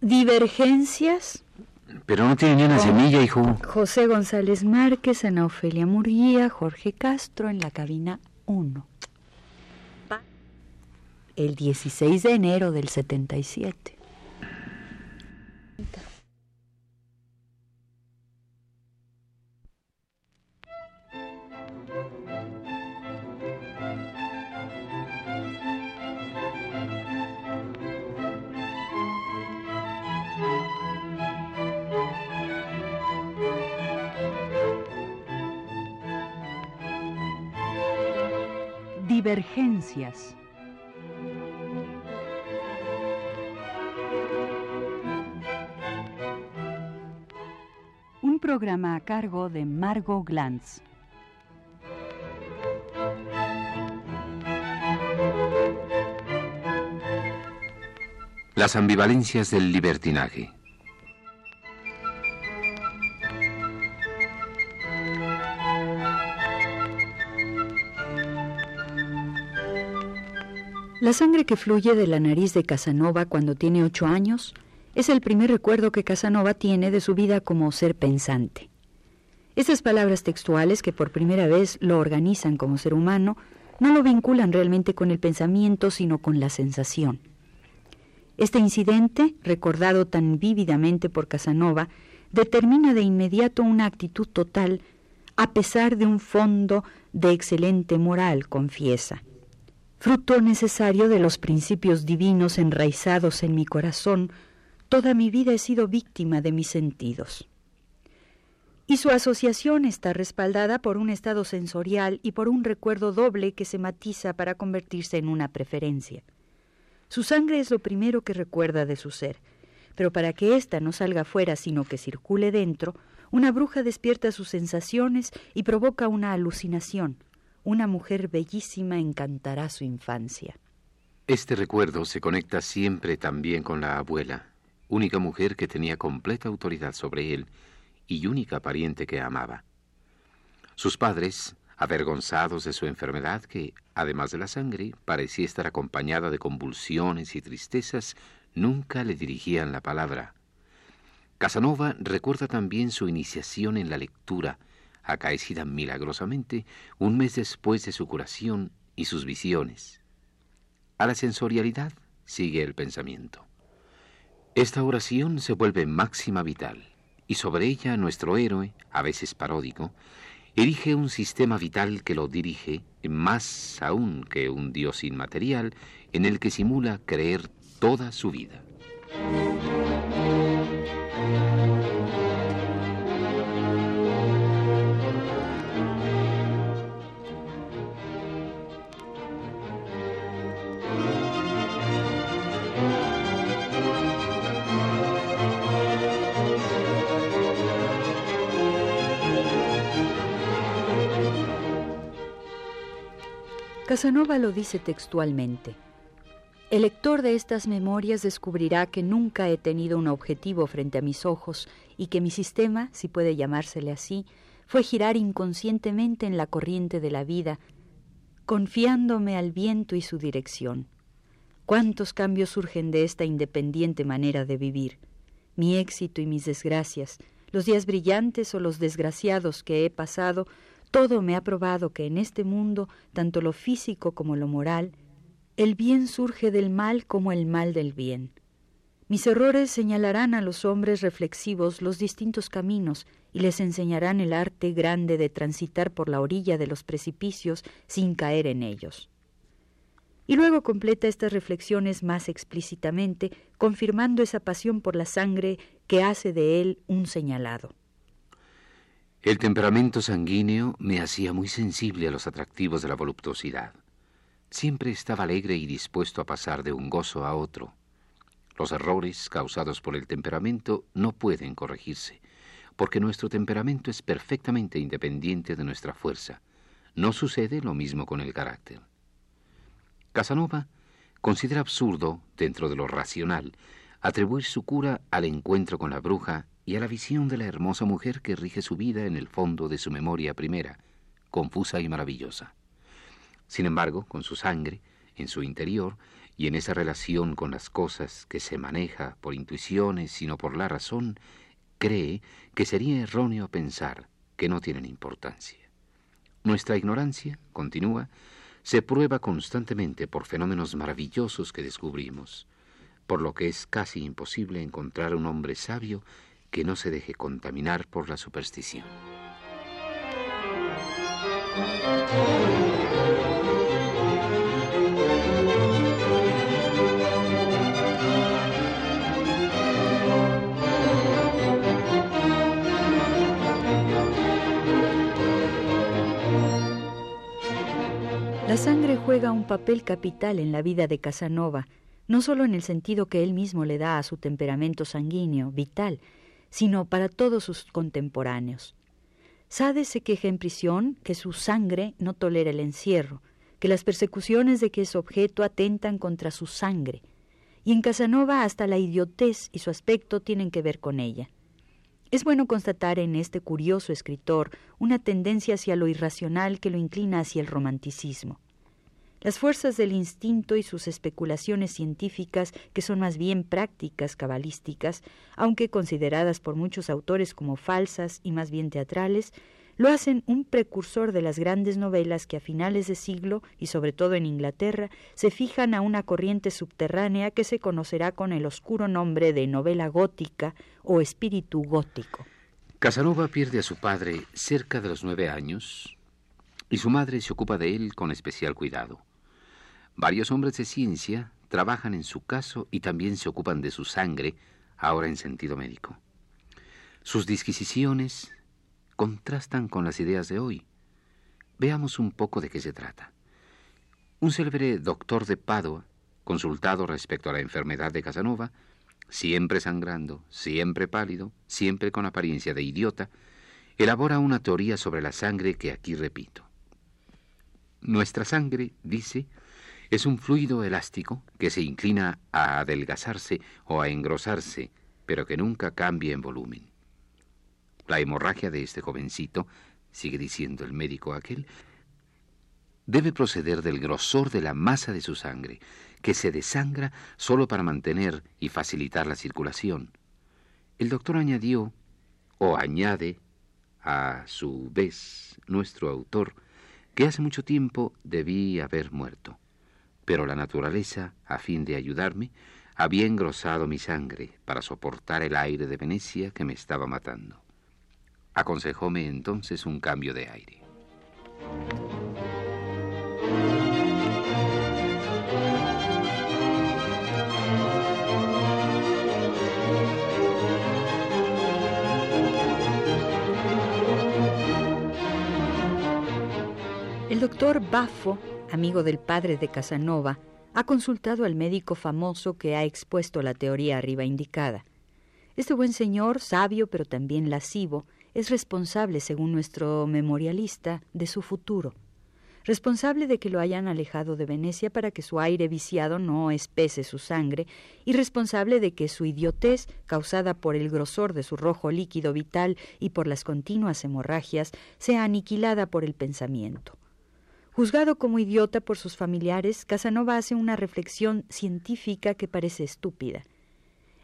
Divergencias. Pero no tiene ni una semilla, hijo. José González Márquez, Ana Ofelia Murguía, Jorge Castro en la cabina 1. El 16 de enero del 77. Divergencias. Un programa a cargo de Margot Glantz. Las ambivalencias del libertinaje. La sangre que fluye de la nariz de Casanova cuando tiene ocho años es el primer recuerdo que Casanova tiene de su vida como ser pensante. Estas palabras textuales que por primera vez lo organizan como ser humano no lo vinculan realmente con el pensamiento, sino con la sensación. Este incidente, recordado tan vívidamente por Casanova, determina de inmediato una actitud total, a pesar de un fondo de excelente moral, confiesa fruto necesario de los principios divinos enraizados en mi corazón, toda mi vida he sido víctima de mis sentidos. Y su asociación está respaldada por un estado sensorial y por un recuerdo doble que se matiza para convertirse en una preferencia. Su sangre es lo primero que recuerda de su ser, pero para que ésta no salga fuera sino que circule dentro, una bruja despierta sus sensaciones y provoca una alucinación, una mujer bellísima encantará su infancia. Este recuerdo se conecta siempre también con la abuela, única mujer que tenía completa autoridad sobre él y única pariente que amaba. Sus padres, avergonzados de su enfermedad, que, además de la sangre, parecía estar acompañada de convulsiones y tristezas, nunca le dirigían la palabra. Casanova recuerda también su iniciación en la lectura, acaecida milagrosamente un mes después de su curación y sus visiones. A la sensorialidad sigue el pensamiento. Esta oración se vuelve máxima vital y sobre ella nuestro héroe, a veces paródico, erige un sistema vital que lo dirige, más aún que un dios inmaterial, en el que simula creer toda su vida. Casanova lo dice textualmente. El lector de estas memorias descubrirá que nunca he tenido un objetivo frente a mis ojos y que mi sistema, si puede llamársele así, fue girar inconscientemente en la corriente de la vida, confiándome al viento y su dirección. ¿Cuántos cambios surgen de esta independiente manera de vivir? Mi éxito y mis desgracias, los días brillantes o los desgraciados que he pasado, todo me ha probado que en este mundo, tanto lo físico como lo moral, el bien surge del mal como el mal del bien. Mis errores señalarán a los hombres reflexivos los distintos caminos y les enseñarán el arte grande de transitar por la orilla de los precipicios sin caer en ellos. Y luego completa estas reflexiones más explícitamente, confirmando esa pasión por la sangre que hace de él un señalado. El temperamento sanguíneo me hacía muy sensible a los atractivos de la voluptuosidad. Siempre estaba alegre y dispuesto a pasar de un gozo a otro. Los errores causados por el temperamento no pueden corregirse, porque nuestro temperamento es perfectamente independiente de nuestra fuerza. No sucede lo mismo con el carácter. Casanova considera absurdo, dentro de lo racional, atribuir su cura al encuentro con la bruja y a la visión de la hermosa mujer que rige su vida en el fondo de su memoria primera, confusa y maravillosa. Sin embargo, con su sangre, en su interior, y en esa relación con las cosas que se maneja por intuiciones sino por la razón, cree que sería erróneo pensar que no tienen importancia. Nuestra ignorancia, continúa, se prueba constantemente por fenómenos maravillosos que descubrimos, por lo que es casi imposible encontrar un hombre sabio que no se deje contaminar por la superstición. La sangre juega un papel capital en la vida de Casanova, no solo en el sentido que él mismo le da a su temperamento sanguíneo, vital, sino para todos sus contemporáneos. Sade se queja en prisión que su sangre no tolera el encierro, que las persecuciones de que es objeto atentan contra su sangre, y en Casanova hasta la idiotez y su aspecto tienen que ver con ella. Es bueno constatar en este curioso escritor una tendencia hacia lo irracional que lo inclina hacia el romanticismo. Las fuerzas del instinto y sus especulaciones científicas, que son más bien prácticas cabalísticas, aunque consideradas por muchos autores como falsas y más bien teatrales, lo hacen un precursor de las grandes novelas que a finales de siglo, y sobre todo en Inglaterra, se fijan a una corriente subterránea que se conocerá con el oscuro nombre de novela gótica o espíritu gótico. Casanova pierde a su padre cerca de los nueve años y su madre se ocupa de él con especial cuidado. Varios hombres de ciencia trabajan en su caso y también se ocupan de su sangre, ahora en sentido médico. Sus disquisiciones contrastan con las ideas de hoy. Veamos un poco de qué se trata. Un célebre doctor de Padua, consultado respecto a la enfermedad de Casanova, siempre sangrando, siempre pálido, siempre con apariencia de idiota, elabora una teoría sobre la sangre que aquí repito. Nuestra sangre, dice, es un fluido elástico que se inclina a adelgazarse o a engrosarse, pero que nunca cambia en volumen. La hemorragia de este jovencito, sigue diciendo el médico aquel, debe proceder del grosor de la masa de su sangre, que se desangra solo para mantener y facilitar la circulación. El doctor añadió, o añade, a su vez, nuestro autor, que hace mucho tiempo debí haber muerto pero la naturaleza, a fin de ayudarme, había engrosado mi sangre para soportar el aire de Venecia que me estaba matando. Aconsejóme entonces un cambio de aire. El doctor Baffo amigo del padre de Casanova, ha consultado al médico famoso que ha expuesto la teoría arriba indicada. Este buen señor, sabio pero también lascivo, es responsable, según nuestro memorialista, de su futuro. Responsable de que lo hayan alejado de Venecia para que su aire viciado no espese su sangre, y responsable de que su idiotez, causada por el grosor de su rojo líquido vital y por las continuas hemorragias, sea aniquilada por el pensamiento. Juzgado como idiota por sus familiares, Casanova hace una reflexión científica que parece estúpida.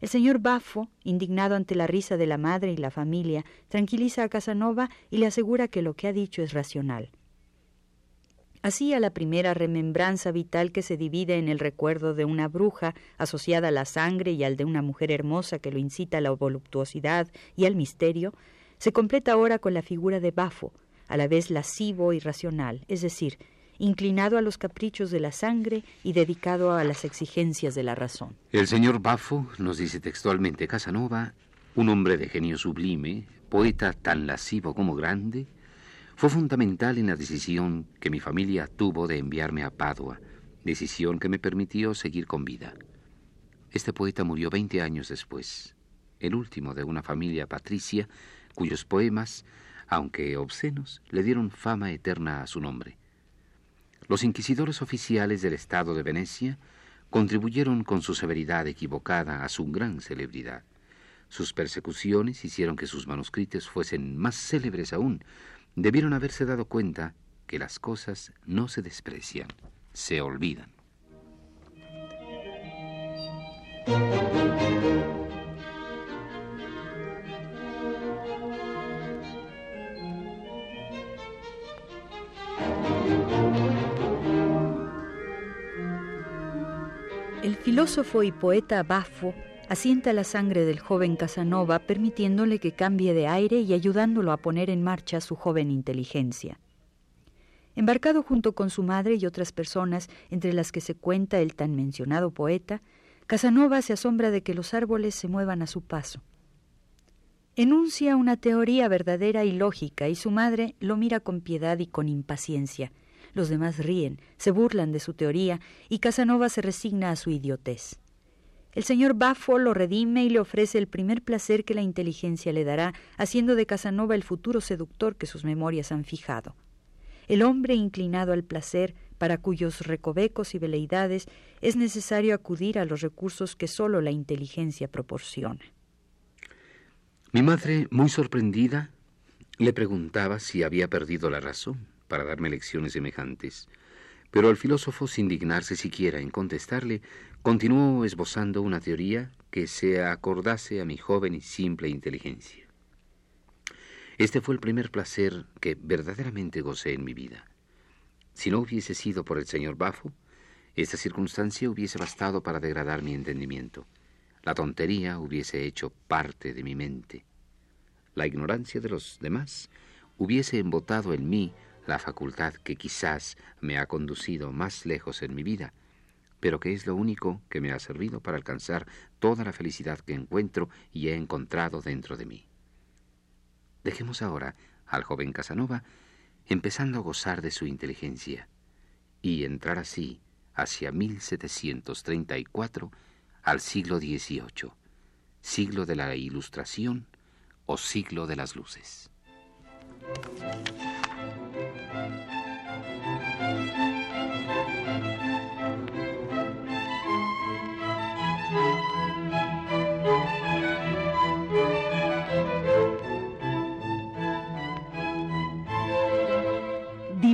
El señor Baffo, indignado ante la risa de la madre y la familia, tranquiliza a Casanova y le asegura que lo que ha dicho es racional. Así a la primera remembranza vital que se divide en el recuerdo de una bruja asociada a la sangre y al de una mujer hermosa que lo incita a la voluptuosidad y al misterio, se completa ahora con la figura de Bafo, a la vez lascivo y racional, es decir, inclinado a los caprichos de la sangre y dedicado a las exigencias de la razón. El señor Bafo, nos dice textualmente Casanova, un hombre de genio sublime, poeta tan lascivo como grande, fue fundamental en la decisión que mi familia tuvo de enviarme a Padua, decisión que me permitió seguir con vida. Este poeta murió veinte años después, el último de una familia patricia cuyos poemas aunque obscenos, le dieron fama eterna a su nombre. Los inquisidores oficiales del Estado de Venecia contribuyeron con su severidad equivocada a su gran celebridad. Sus persecuciones hicieron que sus manuscritos fuesen más célebres aún. Debieron haberse dado cuenta que las cosas no se desprecian, se olvidan. El filósofo y poeta Bafo asienta la sangre del joven Casanova permitiéndole que cambie de aire y ayudándolo a poner en marcha su joven inteligencia. Embarcado junto con su madre y otras personas, entre las que se cuenta el tan mencionado poeta, Casanova se asombra de que los árboles se muevan a su paso. Enuncia una teoría verdadera y lógica, y su madre lo mira con piedad y con impaciencia. Los demás ríen, se burlan de su teoría, y Casanova se resigna a su idiotez. El señor Baffo lo redime y le ofrece el primer placer que la inteligencia le dará, haciendo de Casanova el futuro seductor que sus memorias han fijado. El hombre inclinado al placer, para cuyos recovecos y veleidades es necesario acudir a los recursos que sólo la inteligencia proporciona. Mi madre, muy sorprendida, le preguntaba si había perdido la razón para darme lecciones semejantes. Pero el filósofo, sin dignarse siquiera en contestarle, continuó esbozando una teoría que se acordase a mi joven y simple inteligencia. Este fue el primer placer que verdaderamente gocé en mi vida. Si no hubiese sido por el señor Bafo, esta circunstancia hubiese bastado para degradar mi entendimiento. La tontería hubiese hecho parte de mi mente. La ignorancia de los demás hubiese embotado en mí la facultad que quizás me ha conducido más lejos en mi vida, pero que es lo único que me ha servido para alcanzar toda la felicidad que encuentro y he encontrado dentro de mí. Dejemos ahora al joven Casanova empezando a gozar de su inteligencia y entrar así hacia 1734 al siglo XVIII, siglo de la Ilustración o siglo de las luces.